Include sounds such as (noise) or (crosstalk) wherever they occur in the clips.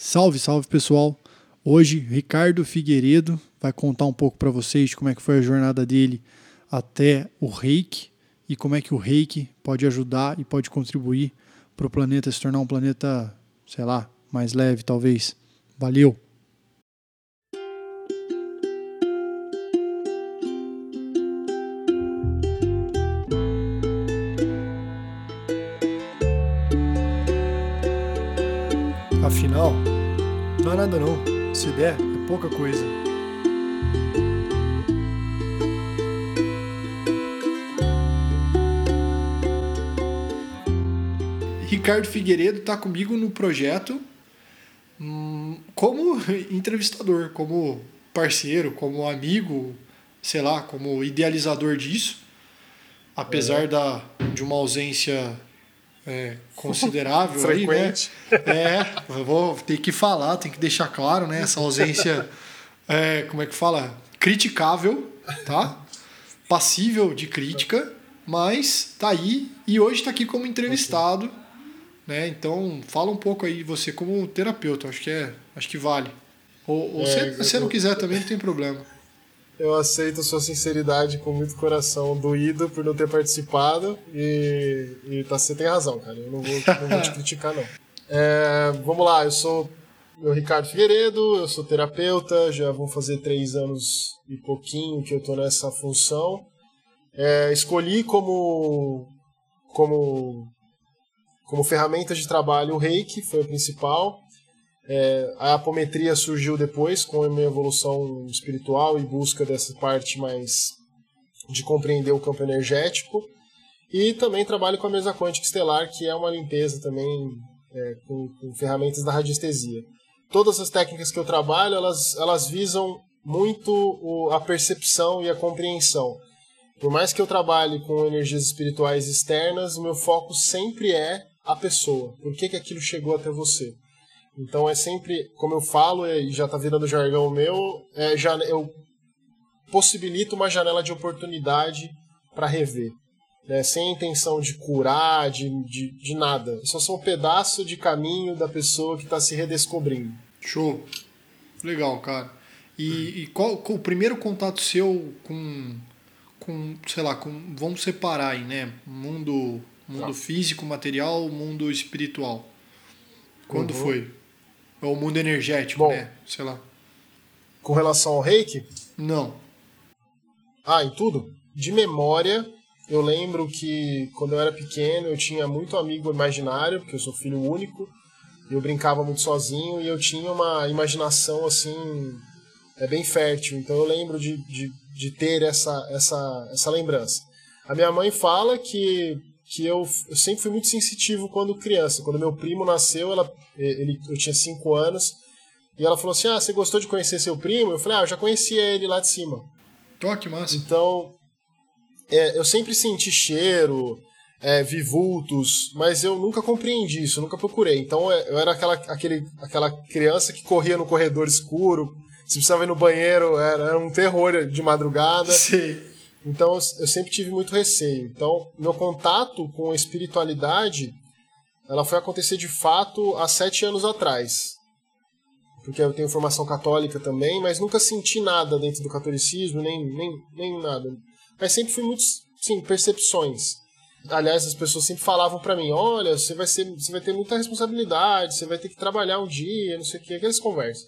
Salve, salve pessoal! Hoje, Ricardo Figueiredo vai contar um pouco para vocês como é que foi a jornada dele até o reiki e como é que o reiki pode ajudar e pode contribuir para o planeta se tornar um planeta, sei lá, mais leve talvez. Valeu! Não é nada não. Se der, é pouca coisa. Ricardo Figueiredo está comigo no projeto hum, como entrevistador, como parceiro, como amigo, sei lá, como idealizador disso. Apesar é. da, de uma ausência é, considerável Frequente. aí, né? É, vou ter que falar, tem que deixar claro, né? Essa ausência, é, como é que fala? Criticável, tá? Passível de crítica, mas tá aí e hoje está aqui como entrevistado, né? Então fala um pouco aí você como terapeuta, acho que é, acho que vale. Ou, ou é, se você não quiser também não tem problema. Eu aceito a sua sinceridade com muito coração, doído por não ter participado. E, e tá, você tem razão, cara. Eu não vou, não vou te (laughs) criticar, não. É, vamos lá, eu sou o Ricardo Figueiredo, eu sou terapeuta, já vão fazer três anos e pouquinho que eu tô nessa função. É, escolhi como, como, como ferramenta de trabalho o reiki, foi o principal. É, a apometria surgiu depois com a minha evolução espiritual e busca dessa parte mais de compreender o campo energético. E também trabalho com a mesa quântica estelar, que é uma limpeza também é, com, com, ferramentas da radiestesia. Todas as técnicas que eu trabalho, elas, elas visam muito o, a percepção e a compreensão. Por mais que eu trabalhe com energias espirituais externas, o meu foco sempre é a pessoa. Por que, que aquilo chegou até você? Então é sempre, como eu falo, e já está virando jargão meu, é, já, eu possibilito uma janela de oportunidade para rever. Né? Sem a intenção de curar, de, de, de nada. Só sou um pedaço de caminho da pessoa que está se redescobrindo. Show. Legal, cara. E, e qual, qual, o primeiro contato seu com, com, sei lá, com, vamos separar aí, né? Mundo, mundo tá. físico, material, mundo espiritual. Quando uhum. foi? Ou o mundo energético, Bom, né? Sei lá. Com relação ao reiki? Não. Ah, em tudo? De memória, eu lembro que quando eu era pequeno eu tinha muito amigo imaginário, porque eu sou filho único, eu brincava muito sozinho e eu tinha uma imaginação assim, é bem fértil. Então eu lembro de, de, de ter essa, essa, essa lembrança. A minha mãe fala que que eu, eu sempre fui muito sensitivo quando criança. Quando meu primo nasceu, ela, ele, eu tinha 5 anos, e ela falou assim: Ah, você gostou de conhecer seu primo? Eu falei: Ah, eu já conhecia ele lá de cima. Toque, massa. Então, é, eu sempre senti cheiro, é, vi vultos, mas eu nunca compreendi isso, nunca procurei. Então, é, eu era aquela, aquele, aquela criança que corria no corredor escuro, se precisava ir no banheiro, era, era um terror de madrugada. (laughs) Sim. Então eu sempre tive muito receio. Então meu contato com a espiritualidade, ela foi acontecer de fato há sete anos atrás, porque eu tenho formação católica também, mas nunca senti nada dentro do catolicismo, nem nem, nem nada. Mas sempre fui muito, sim, percepções. Aliás, as pessoas sempre falavam para mim: olha, você vai ser, você vai ter muita responsabilidade, você vai ter que trabalhar um dia, não sei o que, aquelas conversas.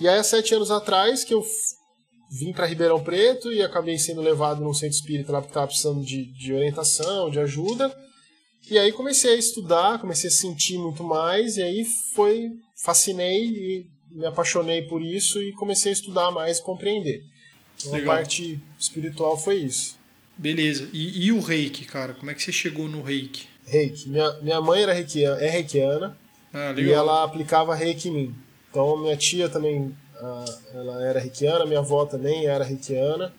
E aí, há sete anos atrás, que eu vim para Ribeirão Preto e acabei sendo levado num centro espírita lá porque estava precisando de, de orientação, de ajuda. E aí comecei a estudar, comecei a sentir muito mais, e aí foi, fascinei e me apaixonei por isso e comecei a estudar mais e compreender. Então, a parte espiritual foi isso. Beleza. E, e, o reiki, cara? Como é que você chegou no reiki? Reiki. Minha, minha mãe era reikiana, é reikiana ah, e ela aplicava reiki em mim. Então minha tia também ela era reikiana, minha avó também era reikiana.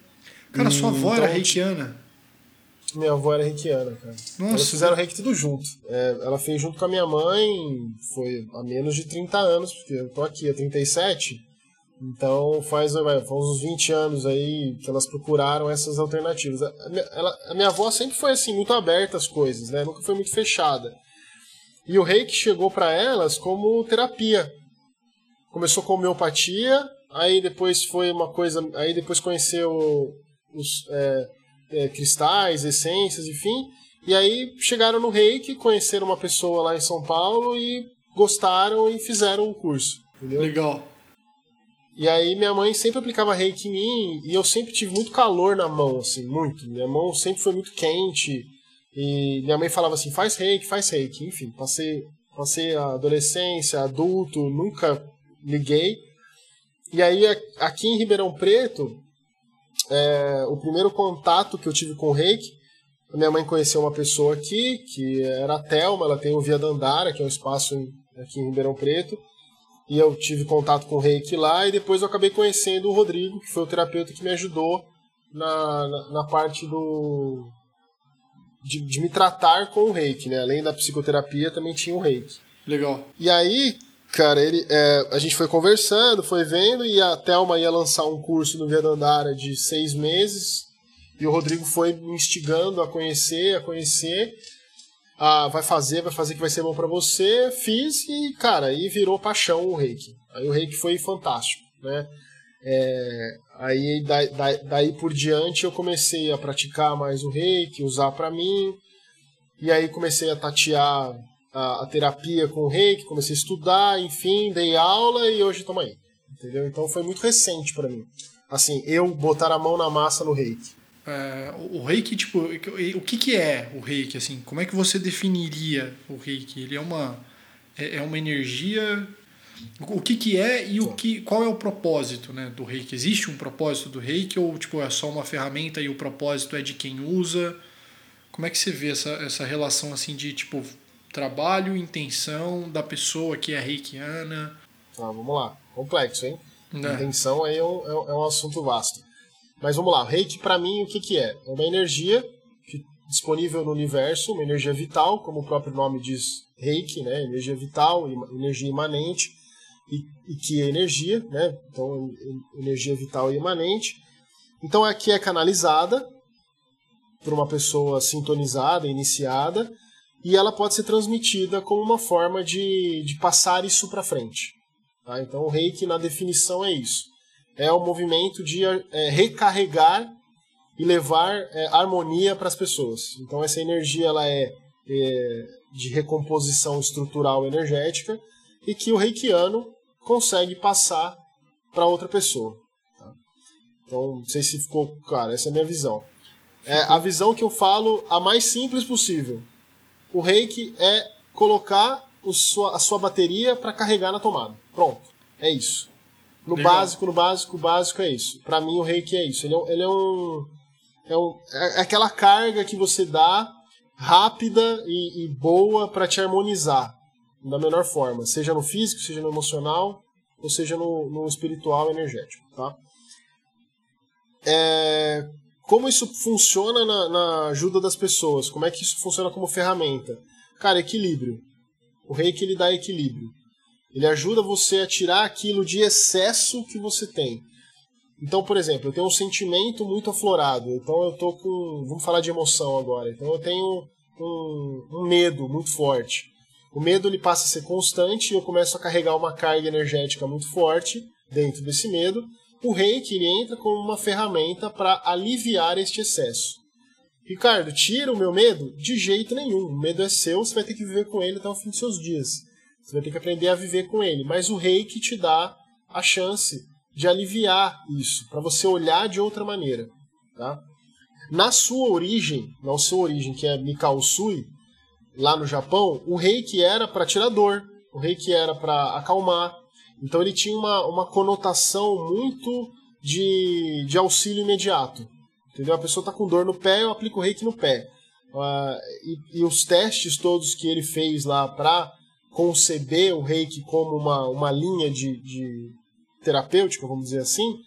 Cara, e, sua avó então, era reikiana? Minha avó era reikiana, cara. Nossa. Elas fizeram reiki tudo junto. É, ela fez junto com a minha mãe, foi há menos de 30 anos, porque eu tô aqui há 37. Então faz, faz uns 20 anos aí que elas procuraram essas alternativas. A minha, ela, a minha avó sempre foi assim, muito aberta às coisas, né? Nunca foi muito fechada. E o reiki chegou para elas como terapia começou com homeopatia, aí depois foi uma coisa, aí depois conheceu os é, é, cristais, essências, enfim, e aí chegaram no Reiki, conheceram uma pessoa lá em São Paulo e gostaram e fizeram o curso. Entendeu? Legal. E aí minha mãe sempre aplicava reiki em mim e eu sempre tive muito calor na mão, assim, muito. Minha mão sempre foi muito quente. E minha mãe falava assim, faz reiki, faz reiki. Enfim, passei, passei a adolescência, adulto, nunca liguei. E aí aqui em Ribeirão Preto, é, o primeiro contato que eu tive com o reiki, minha mãe conheceu uma pessoa aqui, que era a Thelma, ela tem o Via Dandara, que é um espaço aqui em Ribeirão Preto e eu tive contato com o reiki lá, e depois eu acabei conhecendo o Rodrigo, que foi o terapeuta que me ajudou na, na, na parte do. De, de, me tratar com o reiki, né? Além da psicoterapia, também tinha o reiki. Legal. E aí, cara, ele, é, a gente foi conversando, foi vendo, e a Thelma ia lançar um curso no Vedandara de seis meses, e o Rodrigo foi me instigando a conhecer, a conhecer ah, vai fazer, vai fazer que vai ser bom para você. Fiz e, cara, aí virou paixão o reiki. Aí o reiki foi fantástico, né? É, aí daí, daí, por diante eu comecei a praticar mais o reiki, usar para mim. E aí comecei a tatear a, a, terapia com o reiki, comecei a estudar, enfim, dei aula e hoje estamos aí. Entendeu? Então foi muito recente para mim. Assim, eu botar a mão na massa no reiki. É, o reiki, tipo, o que, que é o reiki, assim? Como é que você definiria o reiki? Ele é uma, é, é uma energia... O que, que é e o que, qual é o propósito né, do reiki? Existe um propósito do reiki ou tipo, é só uma ferramenta e o propósito é de quem usa? Como é que você vê essa, essa relação assim de tipo trabalho, intenção da pessoa que é reikiana? Ah, vamos lá. Complexo, hein? É. Intenção aí é um, é um assunto vasto. Mas vamos lá, reiki para mim o que, que é? É uma energia disponível no universo, uma energia vital, como o próprio nome diz, reiki, né? energia vital, energia imanente, e, e que é energia, né? então energia vital e imanente. Então aqui é canalizada por uma pessoa sintonizada, iniciada, e ela pode ser transmitida como uma forma de, de passar isso para frente. Tá? Então o reiki, na definição, é isso é o movimento de é, recarregar e levar é, harmonia para as pessoas. Então essa energia ela é, é, de recomposição estrutural energética e que o reikiano consegue passar para outra pessoa. Tá? Então não sei se ficou claro, essa é a minha visão. É a visão que eu falo a mais simples possível. O reiki é colocar sua, a sua bateria para carregar na tomada. Pronto, é isso. No Legal. básico, no básico, básico é isso. Para mim, o reiki é isso. Ele é, ele é um. É, um, é aquela carga que você dá rápida e, e boa para te harmonizar da melhor forma, seja no físico, seja no emocional, ou seja no, no espiritual energético, tá? É, como isso funciona na, na, ajuda das pessoas? Como é que isso funciona como ferramenta? Cara, equilíbrio. O reiki ele dá equilíbrio. Ele ajuda você a tirar aquilo de excesso que você tem. Então, por exemplo, eu tenho um sentimento muito aflorado. Então eu tô com. Vamos falar de emoção agora. Então eu tenho um, um medo muito forte. O medo ele passa a ser constante e eu começo a carregar uma carga energética muito forte dentro desse medo. O reiki ele entra como uma ferramenta para aliviar este excesso. Ricardo, tira o meu medo? De jeito nenhum. O medo é seu, você vai ter que viver com ele até o fim dos seus dias. Você vai ter que aprender a viver com ele. Mas o reiki te dá a chance de aliviar isso, para você olhar de outra maneira. Tá? Na sua origem, na sua origem, que é Mikao Sui, lá no Japão, o reiki era para tirar dor, o reiki era para acalmar. Então ele tinha uma, uma conotação muito de, de auxílio imediato. Entendeu? A pessoa está com dor no pé, eu aplico o reiki no pé. Uh, e, e, os testes todos que ele fez lá para conceber o reiki como uma, uma linha de, de terapêutica, vamos dizer assim,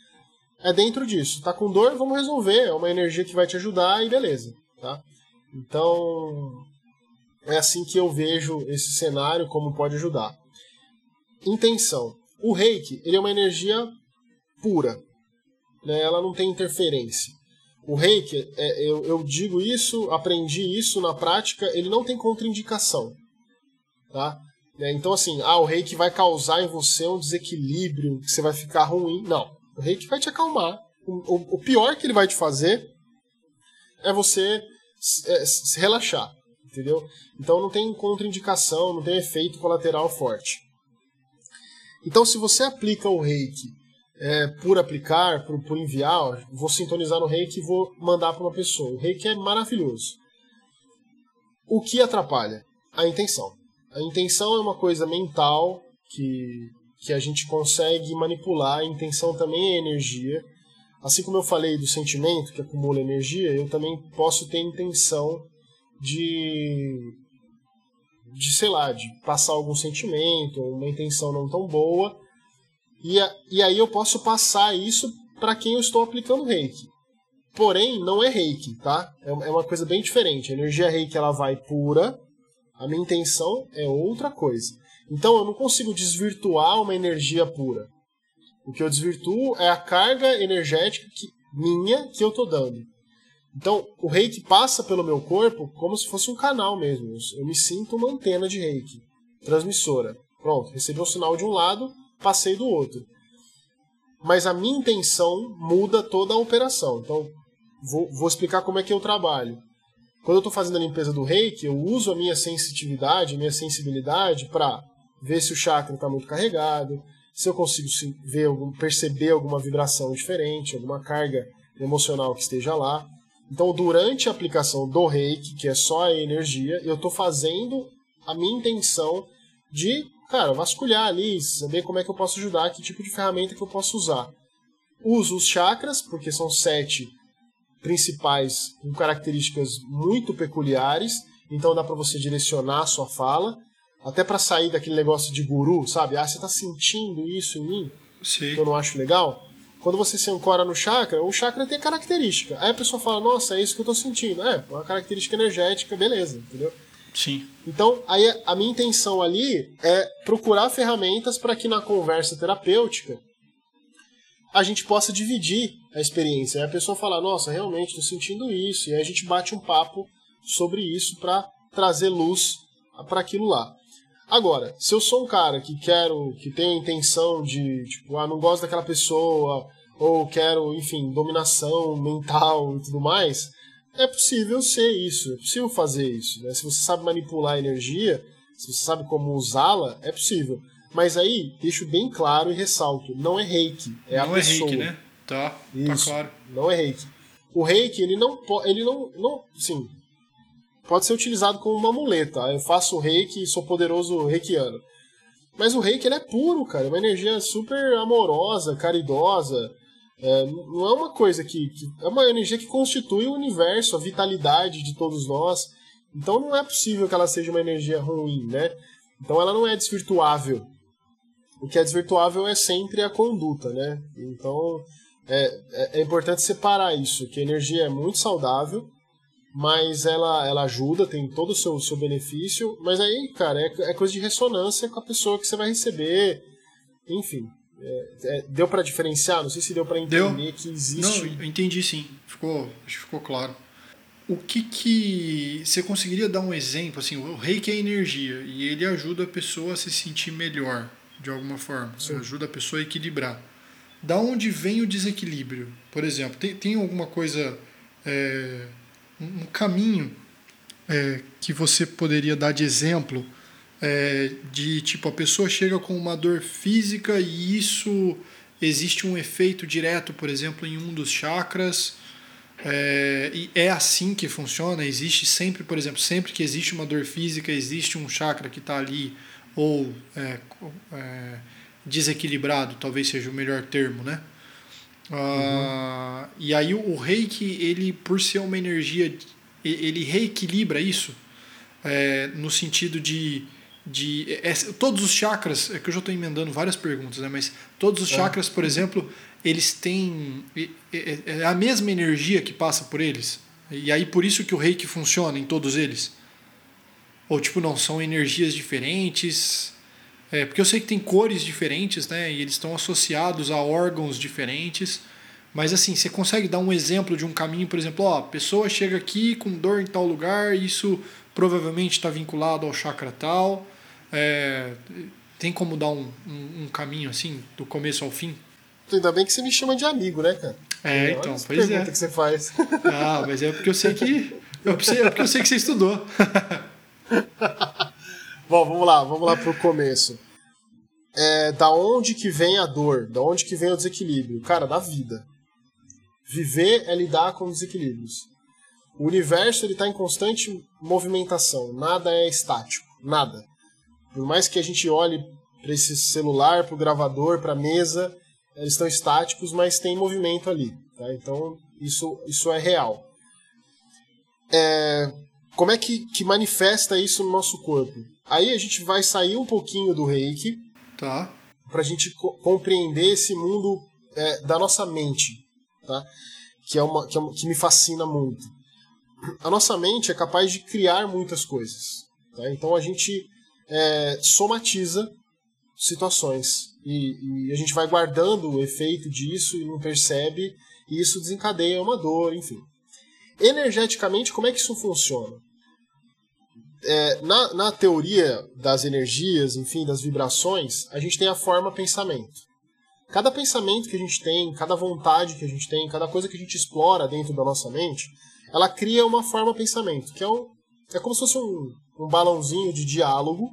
é dentro disso. Tá com dor, vamos resolver. É uma energia que vai te ajudar e beleza. Tá? Então, é assim que eu vejo esse cenário, como pode ajudar. Intenção. O reiki ele é uma energia pura. Né? Ela não tem interferência. O reiki, é, eu, eu digo isso, aprendi isso na prática, ele não tem contraindicação. Tá? Né? Então, assim, ah, o reiki vai causar em você um desequilíbrio, que você vai ficar ruim. Não. O reiki vai te acalmar. O, o, o pior que ele vai te fazer é você é, se relaxar, entendeu? Então não tem contraindicação, não tem efeito colateral forte. Então, se você aplica o reiki é, por aplicar, por, por enviar, vou sintonizar no reiki e vou mandar para uma pessoa. O reiki é maravilhoso. O que atrapalha? A intenção. A intenção é uma coisa mental que, que a gente consegue manipular. A intenção também é energia. Assim como eu falei do sentimento que acumula energia, eu também posso ter intenção de, de sei lá, de passar algum sentimento, uma intenção não tão boa, e, a, e aí eu posso passar isso para quem eu estou aplicando reiki. Porém, não é reiki, tá? É, é uma coisa bem diferente. A energia reiki ela vai pura, a minha intenção é outra coisa. Então eu não consigo desvirtuar uma energia pura. O que eu desvirtuo é a carga energética que, minha que eu estou dando. Então, o reiki passa pelo meu corpo como se fosse um canal mesmo. Eu me sinto uma antena de reiki, transmissora. Pronto, recebi um sinal de um lado, passei do outro. Mas a minha intenção muda toda a operação. Então, vou, vou explicar como é que eu trabalho. Quando eu estou fazendo a limpeza do reiki, eu uso a minha sensitividade, minha sensibilidade para ver se o chakra está muito carregado, se eu consigo ver, perceber alguma vibração diferente, alguma carga emocional que esteja lá. Então, durante a aplicação do reiki, que é só a energia, eu estou fazendo a minha intenção de, cara, vasculhar ali, saber como é que eu posso ajudar, que tipo de ferramenta que eu posso usar. Uso os chakras, porque são sete principais com características muito peculiares, então dá para você direcionar a sua fala, até para sair daquele negócio de guru, sabe? Ah, você está sentindo isso em mim? Sim. Que eu não acho legal. Quando você se ancora no chakra, o chakra tem característica. Aí a pessoa fala, nossa, é isso que eu estou sentindo. É, uma característica energética, beleza, entendeu? Sim. Então, aí a minha intenção ali é procurar ferramentas para que na conversa terapêutica a gente possa dividir a experiência. Aí a pessoa fala, nossa, realmente estou sentindo isso. E aí a gente bate um papo sobre isso para trazer luz para aquilo lá. Agora, se eu sou um cara que quero, que tem a intenção de, tipo, ah, não gosto daquela pessoa, ou quero, enfim, dominação mental e tudo mais, é possível ser isso, é possível fazer isso. Né? Se você sabe manipular a energia, se você sabe como usá-la, é possível. Mas aí, deixo bem claro e ressalto, não é reiki, é não a pessoa. Não é reiki, né? Tá, tá isso, tá claro. Não é reiki. O reiki, ele não pode, ele não, não, sim, pode ser utilizado como uma muleta. Eu faço reiki e sou poderoso reikiano. Mas o reiki ele é puro, cara. É uma energia super amorosa, caridosa. É, não é uma coisa que, que, É uma energia que constitui o universo, a vitalidade de todos nós. Então não é possível que ela seja uma energia ruim, né? Então ela não é desvirtuável. O que é desvirtuável é sempre a conduta, né? Então é, é, é importante separar isso, que a energia é muito saudável, mas ela, ela ajuda, tem todo o seu, seu benefício, mas aí, cara, é, é coisa de ressonância com a pessoa que você vai receber, enfim. É, é, deu para diferenciar? Não sei se deu para entender deu. que existe. Não, eu entendi sim, ficou, acho que ficou claro. O que que. Você conseguiria dar um exemplo? Assim, o reiki é energia e ele ajuda a pessoa a se sentir melhor, de alguma forma. Sim. Ajuda a pessoa a equilibrar. Da onde vem o desequilíbrio? Por exemplo, tem, tem alguma coisa. É, um caminho é, que você poderia dar de exemplo é, de tipo a pessoa chega com uma dor física e isso existe um efeito direto, por exemplo, em um dos chakras é, e é assim que funciona. Existe sempre, por exemplo, sempre que existe uma dor física existe um chakra que está ali ou é, é, desequilibrado, talvez seja o melhor termo, né? Uhum. e aí o, reiki, ele por ser uma energia, ele reequilibra isso é, no sentido de. de é, todos os chakras, é que eu já estou emendando várias perguntas, né? mas todos os é. chakras, por exemplo, eles têm. É, é a mesma energia que passa por eles. E aí por isso que o reiki funciona em todos eles. Ou tipo, não, são energias diferentes. É, porque eu sei que tem cores diferentes, né? E eles estão associados a órgãos diferentes. Mas assim, você consegue dar um exemplo de um caminho, por exemplo, ó, a pessoa chega aqui com dor em tal lugar, isso provavelmente está vinculado ao chakra tal. É, tem como dar um, um, um, caminho assim, do começo ao fim? Ainda bem que você me chama de amigo, né, cara? É, então, pois é. que você faz. Ah, mas é porque eu sei que. Eu, é porque eu sei que você estudou. (laughs) Bom, vamos lá, vamos lá pro começo. É, da onde que vem a dor? Da onde que vem o desequilíbrio? Cara, da vida. Viver é lidar com desequilíbrios. O universo ele está em constante movimentação, nada é estático, nada. Por mais que a gente olhe para esse celular, para o gravador, para a mesa, eles estão estáticos, mas tem movimento ali. Tá? Então isso, isso é real. É, como é que, que manifesta isso no nosso corpo? Aí a gente vai sair um pouquinho do reiki tá. para a gente co compreender esse mundo é, da nossa mente, tá? que, é uma, que, é uma, que me fascina muito. A nossa mente é capaz de criar muitas coisas. Tá? Então a gente é, somatiza situações e, e, a gente vai guardando o efeito disso e não percebe e isso desencadeia uma dor, enfim. Energeticamente, como é que isso funciona? É, na, na teoria das energias, enfim, das vibrações, a gente tem a forma pensamento. Cada pensamento que a gente tem, cada vontade que a gente tem, cada coisa que a gente explora dentro da nossa mente, ela cria uma forma pensamento, que é, um, é como se fosse um, um balãozinho de diálogo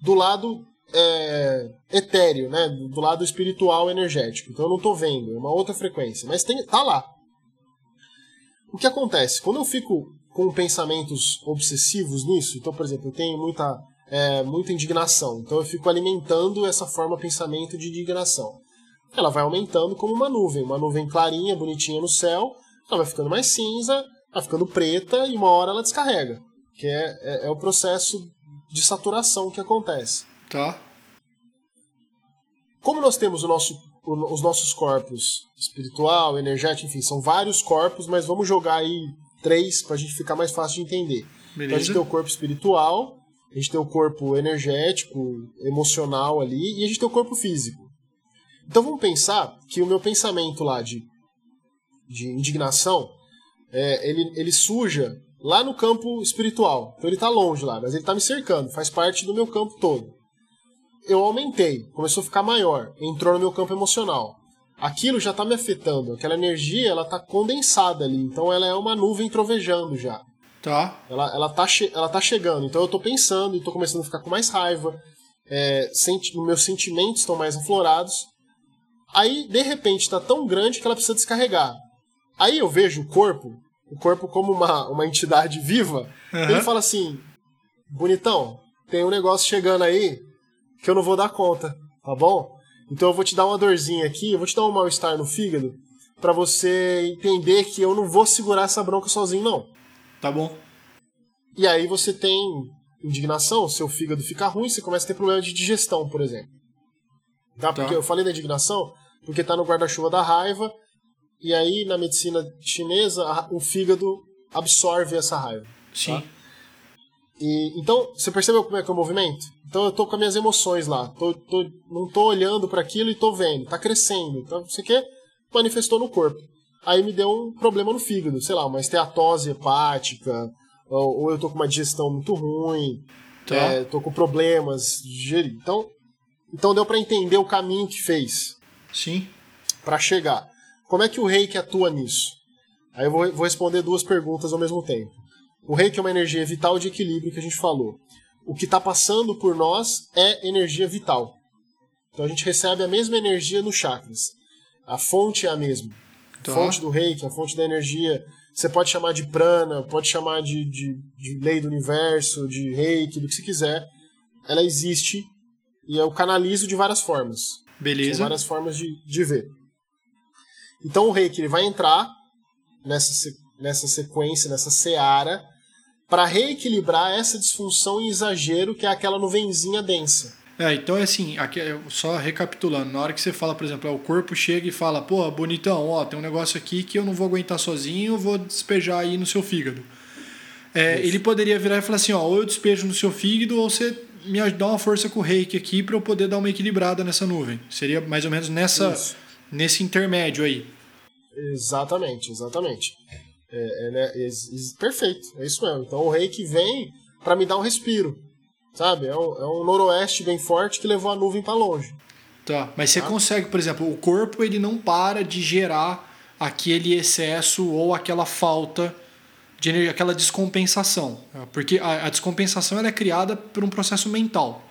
do lado é, etéreo, né? do lado espiritual energético. Então eu não estou vendo, é uma outra frequência, mas tem, tá lá. O que acontece? Quando eu fico com pensamentos obsessivos nisso, então, por exemplo, eu tenho muita, é, muita indignação, então eu fico alimentando essa forma pensamento de indignação. Ela vai aumentando como uma nuvem, uma nuvem clarinha, bonitinha no céu, ela vai ficando mais cinza, vai ficando preta e uma hora ela descarrega, que é, é, é o processo de saturação que acontece. Tá. Como nós temos o nosso, os nossos corpos espiritual, energético, enfim, são vários corpos, mas vamos jogar aí três para a gente ficar mais fácil de entender. Beleza. Então a gente tem o corpo espiritual, a gente tem o corpo energético, emocional ali, e a gente tem o corpo físico. Então vamos pensar que o meu pensamento lá de, de indignação, é, ele, ele suja lá no campo espiritual. Então ele está longe lá, mas ele está me cercando, faz parte do meu campo todo. Eu aumentei, começou a ficar maior, entrou no meu campo emocional. Aquilo já está me afetando, aquela energia ela está condensada ali, então ela é uma nuvem trovejando já. Tá. Ela, ela, tá, ela tá chegando, então eu estou pensando e estou começando a ficar com mais raiva, é, senti meus sentimentos estão mais aflorados. Aí, de repente, está tão grande que ela precisa descarregar. Aí eu vejo o corpo, o corpo como uma, uma entidade viva, uhum. ele fala assim: bonitão, tem um negócio chegando aí que eu não vou dar conta, tá bom? Então eu vou te dar uma dorzinha aqui, eu vou te dar um mal-estar no fígado, para você entender que eu não vou segurar essa bronca sozinho, não. Tá bom. E aí você tem indignação, seu fígado fica ruim, você começa a ter problema de digestão, por exemplo. Tá? Porque tá. eu falei da indignação porque está no guarda-chuva da raiva, e aí na medicina chinesa o fígado absorve essa raiva. Sim. Tá? E, então, você percebeu como é que é o movimento? Então eu tô com as minhas emoções lá, tô, tô, não tô olhando para aquilo e tô vendo, tá crescendo. Então, você quer manifestou no corpo. Aí me deu um problema no fígado, sei lá, uma esteatose hepática, ou, ou eu tô com uma digestão muito ruim, tá. é, tô com problemas de. Então, então deu para entender o caminho que fez. Sim. Para chegar. Como é que o reiki atua nisso? Aí eu vou, vou responder duas perguntas ao mesmo tempo. O reiki é uma energia vital de equilíbrio que a gente falou. O que está passando por nós é energia vital. Então a gente recebe a mesma energia nos chakras. A fonte é a mesma. A tá. fonte do reiki, a fonte da energia. Você pode chamar de prana, pode chamar de, de, de lei do universo, de reiki, do que você quiser. Ela existe e eu canalizo de várias formas. Beleza. São várias formas de, de ver. Então o reiki ele vai entrar nessa, nessa sequência, nessa seara, para reequilibrar essa disfunção e exagero que é aquela nuvenzinha densa. É, então é assim, aqui, só recapitulando, na hora que você fala, por exemplo, o corpo chega e fala, pô, bonitão, ó, tem um negócio aqui que eu não vou aguentar sozinho, vou despejar aí no seu fígado. É, ele poderia virar e falar assim, ó, ou eu despejo no seu fígado, ou você me dá uma força com o reiki aqui para eu poder dar uma equilibrada nessa nuvem. Seria mais ou menos nessa, nesse intermédio aí. Exatamente, exatamente. É, é, é, perfeito, é isso mesmo. Então o reiki vem para me dar um respiro. Sabe? É um, é um noroeste bem forte que levou a nuvem para longe. Tá, mas você tá? consegue, por exemplo, o corpo ele não para de gerar aquele excesso ou aquela falta de energia, aquela descompensação. Porque a, a descompensação é criada por um processo mental.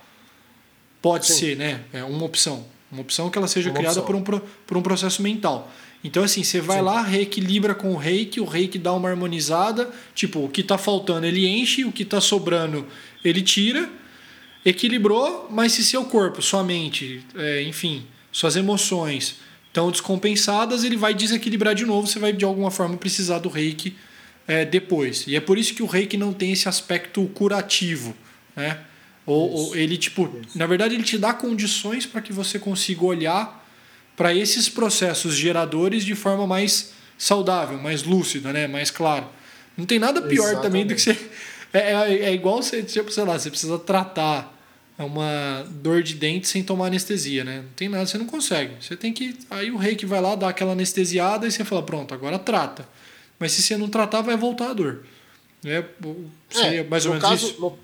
Pode Sim. ser, né? É uma opção. Uma opção que ela seja uma criada por um, por um processo mental. Então, assim, você vai Sim. lá, reequilibra com o reiki, o reiki dá uma harmonizada, tipo, o que está faltando ele enche, o que está sobrando ele tira, equilibrou, mas se seu corpo, sua mente, é, enfim, suas emoções estão descompensadas, ele vai desequilibrar de novo, você vai de alguma forma precisar do reiki é, depois. E é por isso que o reiki não tem esse aspecto curativo, né? Ou, ou ele, tipo, isso. na verdade, ele te dá condições para que você consiga olhar para esses processos geradores de forma mais saudável, mais lúcida, né? mais clara. Não tem nada pior Exatamente. também do que você. (laughs) É, é, é, igual você, tipo, sei lá, você precisa tratar uma dor de dente sem tomar anestesia, né? Não tem nada, você não consegue. Você tem que. Aí o rei que vai lá, dá aquela anestesiada e você fala, pronto, agora trata. Mas se você não tratar, vai voltar a dor. É, seria é, mais ou menos caso, isso. No,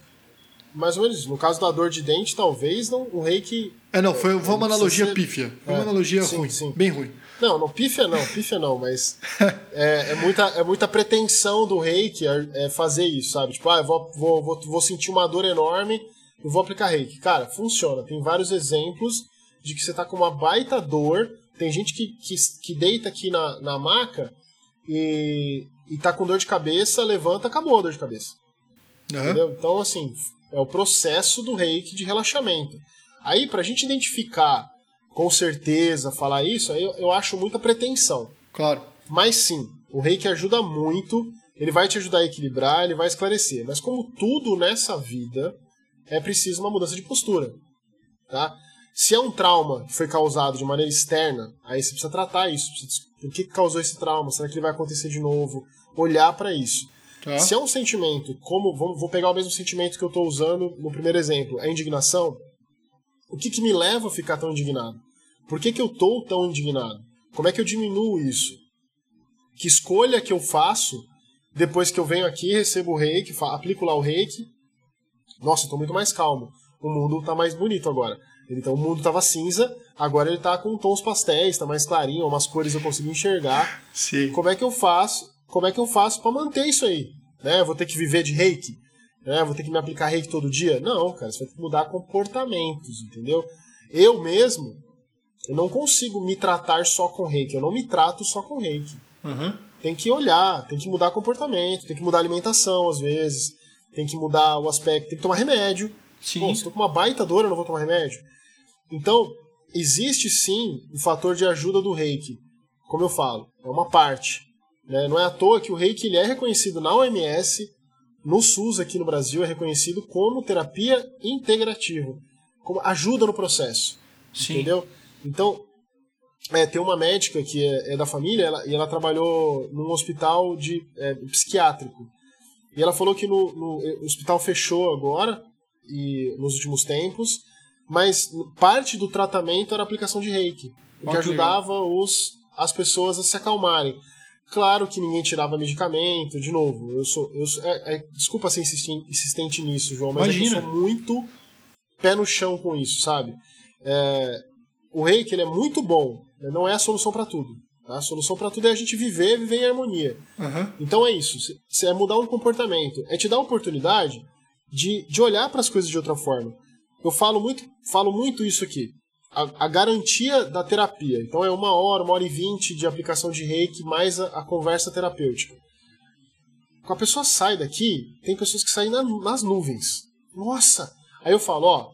mais ou menos isso. No caso da dor de dente, talvez não, o rei que é, não, foi, foi uma analogia ser... pífia. Foi é, uma analogia sim, ruim, sim. bem ruim. Não, não, pífia não, pífia não, mas (laughs) é, é, muita, é muita pretensão do reiki é, é fazer isso, sabe? Tipo, ah, eu vou, vou, vou, vou sentir uma dor enorme e vou aplicar reiki. Cara, funciona. Tem vários exemplos de que você tá com uma baita dor. Tem gente que, que, que deita aqui na, na maca e, e tá com dor de cabeça, levanta, acabou a dor de cabeça. Uhum. Entendeu? Então, assim, é o processo do reiki de relaxamento. Aí, para a gente identificar com certeza, falar isso, aí eu, eu acho muita pretensão. Claro. Mas sim, o reiki ajuda muito, ele vai te ajudar a equilibrar, ele vai esclarecer. Mas como tudo nessa vida, é preciso uma mudança de postura. Tá? Se é um trauma que foi causado de maneira externa, aí você precisa tratar isso. Por que causou esse trauma? Será que ele vai acontecer de novo? Olhar para isso. Tá. Se é um sentimento, como vou pegar o mesmo sentimento que eu estou usando no primeiro exemplo, a indignação, o que, que me leva a ficar tão indignado? Por que, que eu estou tão indignado? Como é que eu diminuo isso? Que escolha que eu faço depois que eu venho aqui, recebo o reiki, aplico lá o reiki? Nossa, estou muito mais calmo. O mundo está mais bonito agora. Então o mundo estava cinza, agora ele está com tons pastéis, está mais clarinho, umas cores eu consigo enxergar. Sim. Como é que eu faço? Como é que eu faço para manter isso aí? Né? Eu vou ter que viver de reiki? Né? Vou ter que me aplicar reiki todo dia? Não, cara, você vai ter que mudar comportamentos, entendeu? Eu mesmo, eu não consigo me tratar só com reiki, eu não me trato só com reiki. Uhum. Tem que olhar, tem que mudar comportamento, tem que mudar alimentação às vezes, tem que mudar o aspecto, tem que tomar remédio. Sim. Pô, se eu tô com uma baita dor, eu não vou tomar remédio. Então, existe sim o fator de ajuda do reiki. Como eu falo, é uma parte. Né? Não é à toa que o reiki ele é reconhecido na OMS, no SUS aqui no Brasil é reconhecido como terapia integrativa, como ajuda no processo. Sim. Entendeu? Então, é, tem uma médica que é, é da família ela, e ela trabalhou num hospital de é, psiquiátrico. E ela falou que no, no, o hospital fechou agora, e nos últimos tempos, mas parte do tratamento era a aplicação de reiki, o que ajudava os, as pessoas a se acalmarem. Claro que ninguém tirava medicamento, de novo. Eu sou. Eu sou é, é, desculpa ser insistente nisso, João, mas é eu sou muito pé no chão com isso, sabe? É, o reiki ele é muito bom, né? não é a solução para tudo. Tá? A solução para tudo é a gente viver, viver em harmonia. Uhum. Então é isso. Se é mudar um comportamento, é te dar a oportunidade de, de olhar para as coisas de outra forma. Eu falo muito, falo muito isso aqui a, a, garantia da terapia. Então é uma hora, uma hora e vinte de aplicação de reiki mais a, a conversa terapêutica. Quando a pessoa sai daqui, tem pessoas que saem na, nas nuvens. Nossa! Aí eu falo, ó,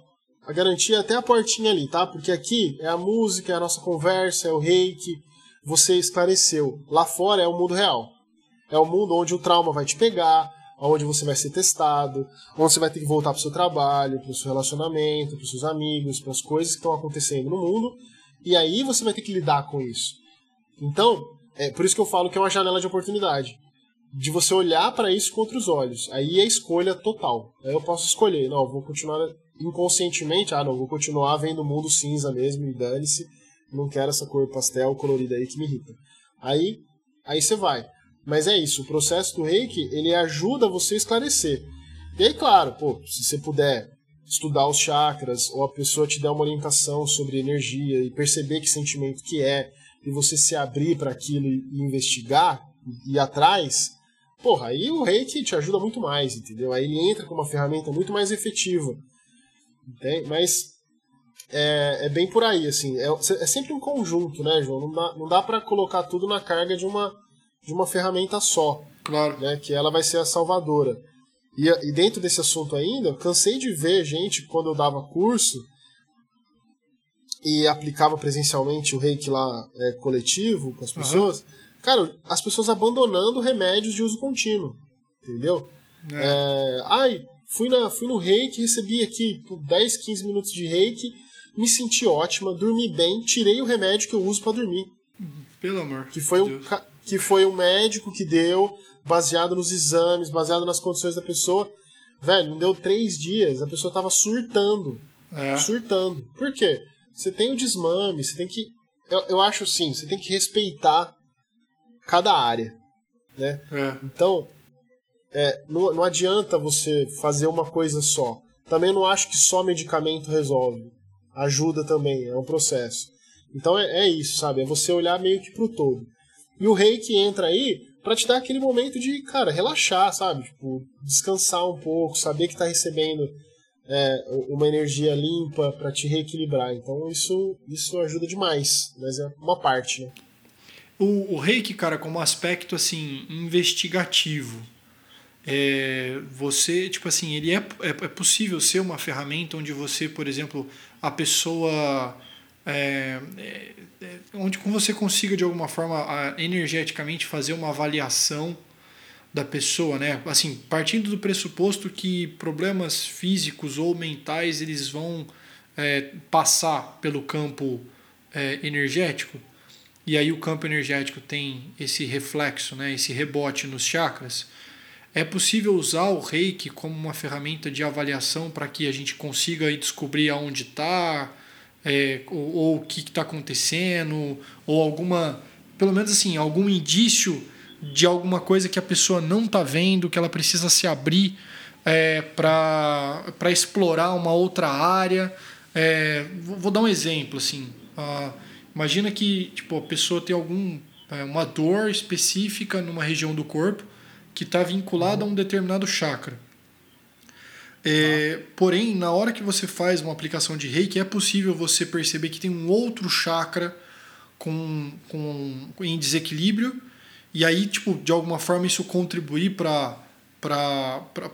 a garantia é até a portinha ali, tá? Porque aqui é a música, é a nossa conversa, é o reiki, você esclareceu. Lá fora é o mundo real. É o mundo onde o trauma vai te pegar, onde você vai ser testado, onde você vai ter que voltar para o seu trabalho, para o seu relacionamento, para os seus amigos, para as coisas que estão acontecendo no mundo, e aí você vai ter que lidar com isso. Então, é por isso que eu falo que é uma janela de oportunidade. De você olhar para isso com outros olhos. Aí é escolha total. Aí eu posso escolher, não, vou continuar inconscientemente, ah, não, vou continuar vendo o mundo cinza mesmo e dane-se, não quero essa cor pastel colorida aí que me irrita. Aí, aí você vai. Mas é isso, o processo do reiki, ele ajuda você a esclarecer. E aí, claro, pô, se você puder estudar os chakras, ou a pessoa te der uma orientação sobre energia e perceber que sentimento que é, e você se abrir para aquilo e investigar, e ir atrás, porra, aí o reiki te ajuda muito mais, entendeu? Aí ele entra com uma ferramenta muito mais efetiva. Entende? Mas é, é bem por aí, assim. É, é, sempre um conjunto, né, João? Não dá, não dá para colocar tudo na carga de uma, de uma ferramenta só. Claro. Né, que ela vai ser a salvadora. E, e dentro desse assunto ainda, cansei de ver gente, quando eu dava curso e aplicava presencialmente o reiki lá é, coletivo com as pessoas, uhum. cara, as pessoas abandonando remédios de uso contínuo. Entendeu? É. É, ai, fui, na, fui no reiki, recebi aqui 10, 15 minutos de reiki, me senti ótima, dormi bem, tirei o remédio que eu uso para dormir. Pelo amor. Que foi, um, que foi um médico que deu, baseado nos exames, baseado nas condições da pessoa. Velho, não deu três dias, a pessoa tava surtando. É. Surtando. Por quê? Você tem o desmame, você tem que. Eu, eu acho assim, você tem que respeitar cada área. Né? É. Então, é, não, não adianta você fazer uma coisa só. Também não acho que só medicamento resolve. Ajuda também, é um processo. Então é, é isso, sabe? É você olhar meio que pro todo. E o reiki entra aí para te dar aquele momento de, cara, relaxar, sabe? Tipo, descansar um pouco, saber que tá recebendo é, uma energia limpa para te reequilibrar. Então isso, isso ajuda demais, mas é uma parte, né? O, o reiki, cara, como aspecto assim investigativo, é, você, tipo assim, ele é, é, é, possível ser uma ferramenta onde você, por exemplo, a pessoa é, é, é, onde você consiga de alguma forma energeticamente fazer uma avaliação da pessoa, né? Assim, partindo do pressuposto que problemas físicos ou mentais eles vão é, passar pelo campo é, energético e aí o campo energético tem esse reflexo, né? Esse rebote nos chakras. É possível usar o Reiki como uma ferramenta de avaliação para que a gente consiga descobrir aonde está, é, ou, ou, o que está acontecendo, ou alguma, pelo menos assim, algum indício de alguma coisa que a pessoa não está vendo, que ela precisa se abrir é, para explorar uma outra área. É, vou, dar um exemplo assim. Imagina que tipo, a pessoa tem algum é, uma dor específica numa região do corpo que está vinculada a um determinado chakra. É, porém, na hora que você faz uma aplicação de reiki, é possível você perceber que tem um outro chakra com, com, em desequilíbrio, e aí, tipo, de alguma forma, isso contribuir para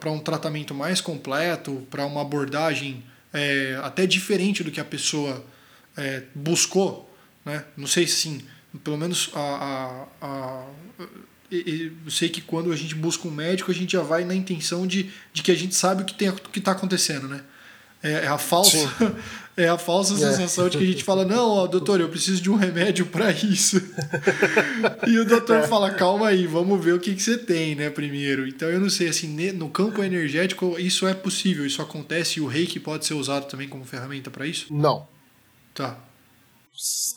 um tratamento mais completo, para uma abordagem é, até diferente do que a pessoa é, buscou. Né? Não sei se, sim, pelo menos a, a, a eu sei que quando a gente busca um médico, a gente já vai na intenção de, de que a gente sabe o que está acontecendo, né? É, é, a falsa, (laughs) é a falsa é. sensação de que a gente fala: não, ó, doutor, eu preciso de um remédio para isso. (laughs) e o doutor é. fala: calma aí, vamos ver o que, que você tem, né, primeiro. Então eu não sei, assim, no campo energético, isso é possível, isso acontece e o reiki pode ser usado também como ferramenta para isso? Não. Tá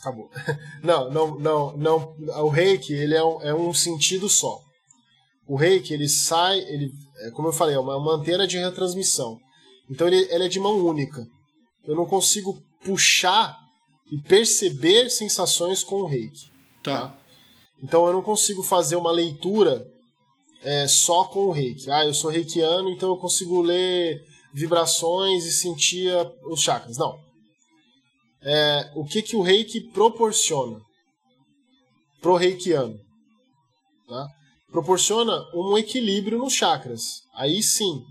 acabou. (laughs) Não, não, não, não. O reiki ele é um, é um sentido só. O reiki ele sai, ele, é, como eu falei, é uma, uma antena de retransmissão. Então ele, ele é de mão única. Eu não consigo puxar e perceber sensações com o reiki. Tá. tá? Então eu não consigo fazer uma leitura é, só com o reiki. Ah, eu sou reikiano, então eu consigo ler vibrações e sentir os chakras. Não é, o que, que o reiki proporciona pro reikiano. Tá? Proporciona um equilíbrio nos chakras. Aí sim,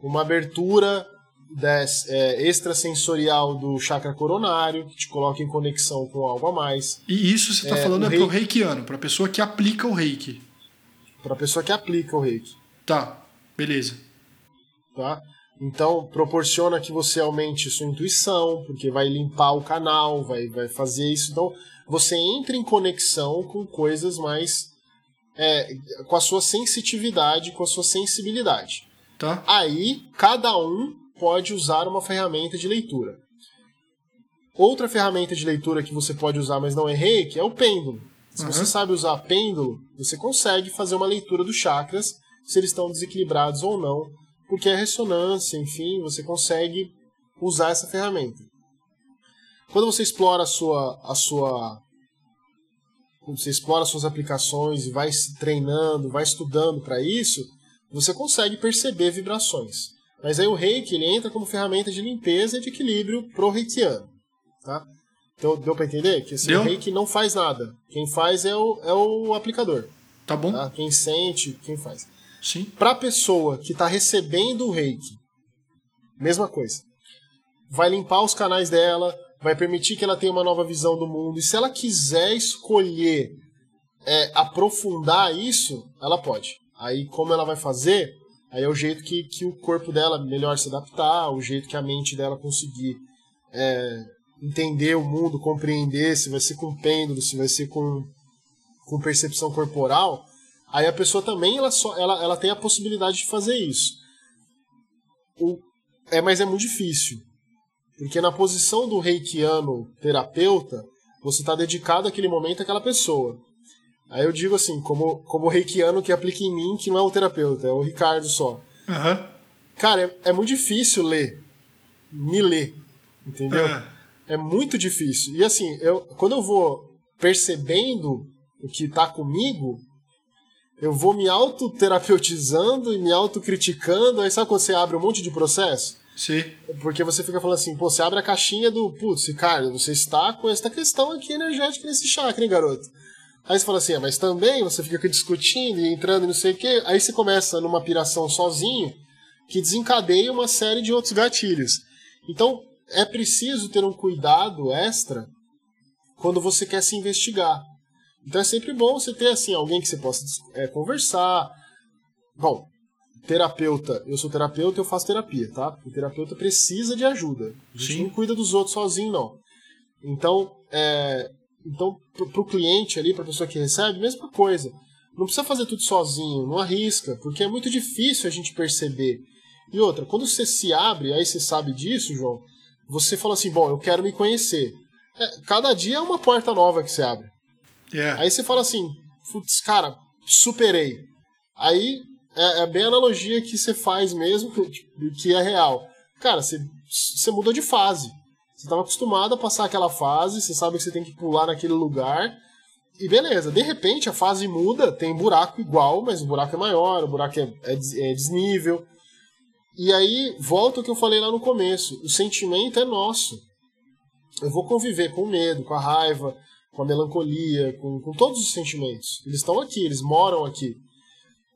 uma abertura des, é, extrasensorial do chakra coronário, que te coloca em conexão com algo a mais. E isso você está é, falando é reiki... pro reikiano, para a pessoa que aplica o reiki. Para a pessoa que aplica o reiki. Tá, beleza. Tá? Então, proporciona que você aumente sua intuição, porque vai limpar o canal, vai, vai fazer isso. Então, você entra em conexão com coisas mais. É, com a sua sensitividade, com a sua sensibilidade. Tá. Aí, cada um pode usar uma ferramenta de leitura. Outra ferramenta de leitura que você pode usar, mas não é reiki, é o pêndulo. Se uhum. você sabe usar pêndulo, você consegue fazer uma leitura dos chakras, se eles estão desequilibrados ou não porque é ressonância, enfim, você consegue usar essa ferramenta. Quando você explora a sua, a sua quando você explora suas aplicações e vai se treinando, vai estudando para isso, você consegue perceber vibrações. Mas aí o reiki ele entra como ferramenta de limpeza e de equilíbrio pro reikiano. Tá? Então deu para entender? Que esse assim, reiki não faz nada. Quem faz é o, é o aplicador. Tá bom. Tá? Quem sente, quem faz. Para pessoa que está recebendo o reiki, mesma coisa. Vai limpar os canais dela, vai permitir que ela tenha uma nova visão do mundo. E se ela quiser escolher é, aprofundar isso, ela pode. Aí, como ela vai fazer? Aí é o jeito que, que o corpo dela melhor se adaptar, o jeito que a mente dela conseguir é, entender o mundo, compreender, se vai ser com pêndulo, se vai ser com, com percepção corporal. Aí a pessoa também ela, só, ela, ela tem a possibilidade de fazer isso. O, é, mas é muito difícil. Porque na posição do reikiano terapeuta, você está dedicado àquele momento àquela pessoa. Aí eu digo assim, como, como reikiano que aplica em mim, que não é o terapeuta, é o Ricardo só. Uhum. Cara, é, é, muito difícil ler. Me ler. Entendeu? Uhum. É muito difícil. E assim, eu, quando eu vou percebendo o que está comigo, eu vou me autoterapeutizando e me autocriticando. Aí sabe quando você abre um monte de processo? Sim. Porque você fica falando assim, pô, você abre a caixinha do, putz, Ricardo, você está com esta questão aqui energética nesse chakra, hein, garoto? Aí você fala assim, ah, mas também você fica discutindo e entrando e não sei o quê. Aí você começa numa piração sozinho que desencadeia uma série de outros gatilhos. Então, é preciso ter um cuidado extra quando você quer se investigar. Então é sempre bom você ter assim alguém que você possa é, conversar. Bom, terapeuta, eu sou terapeuta, eu faço terapia, tá? O terapeuta precisa de ajuda. A gente Sim. não cuida dos outros sozinho, não. Então, é, então para o cliente ali, para a pessoa que recebe, mesma coisa. Não precisa fazer tudo sozinho, não arrisca, porque é muito difícil a gente perceber. E outra, quando você se abre, aí você sabe disso, João, você fala assim, bom, eu quero me conhecer. É, cada dia é uma porta nova que você abre. Yeah. Aí você fala assim, putz, cara, superei. Aí é, é, bem a analogia que você faz mesmo, (laughs) que é real. Cara, você, você mudou de fase. Você estava acostumado a passar aquela fase, você sabe que você tem que pular naquele lugar. E beleza, de repente a fase muda, tem buraco igual, mas o buraco é maior, o buraco é, é, é desnível. E aí volta o que eu falei lá no começo: o sentimento é nosso. Eu vou conviver com o medo, com a raiva, com a melancolia, com, com todos os sentimentos. Eles estão aqui, eles moram aqui.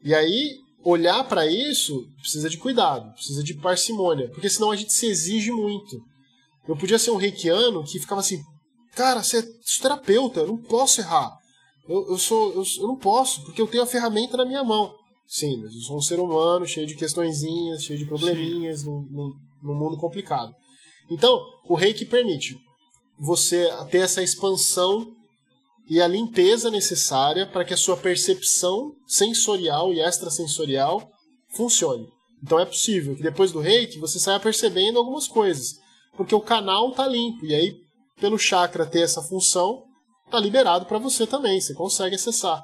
E aí, olhar para isso precisa de cuidado, precisa de parcimônia, porque senão a gente se exige muito. Eu podia ser um reikiano que ficava assim, cara, você é terapeuta, eu não posso errar. Eu, eu sou, eu, eu, não posso, porque eu tenho a ferramenta na minha mão. Sim, mas eu sou um ser humano cheio de questõezinhas, cheio de probleminhas, num, num mundo complicado. Então, o reiki permite você ter essa expansão e a limpeza necessária para que a sua percepção sensorial e extrasensorial funcione. Então é possível que depois do reiki você saia percebendo algumas coisas, porque o canal está limpo e aí pelo chakra ter essa função está liberado para você também, você consegue acessar.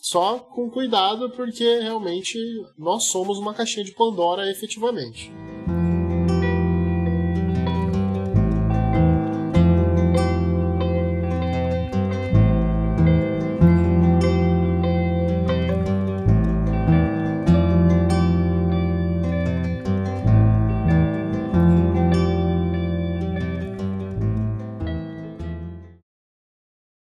Só com cuidado porque realmente nós somos uma caixinha de Pandora efetivamente.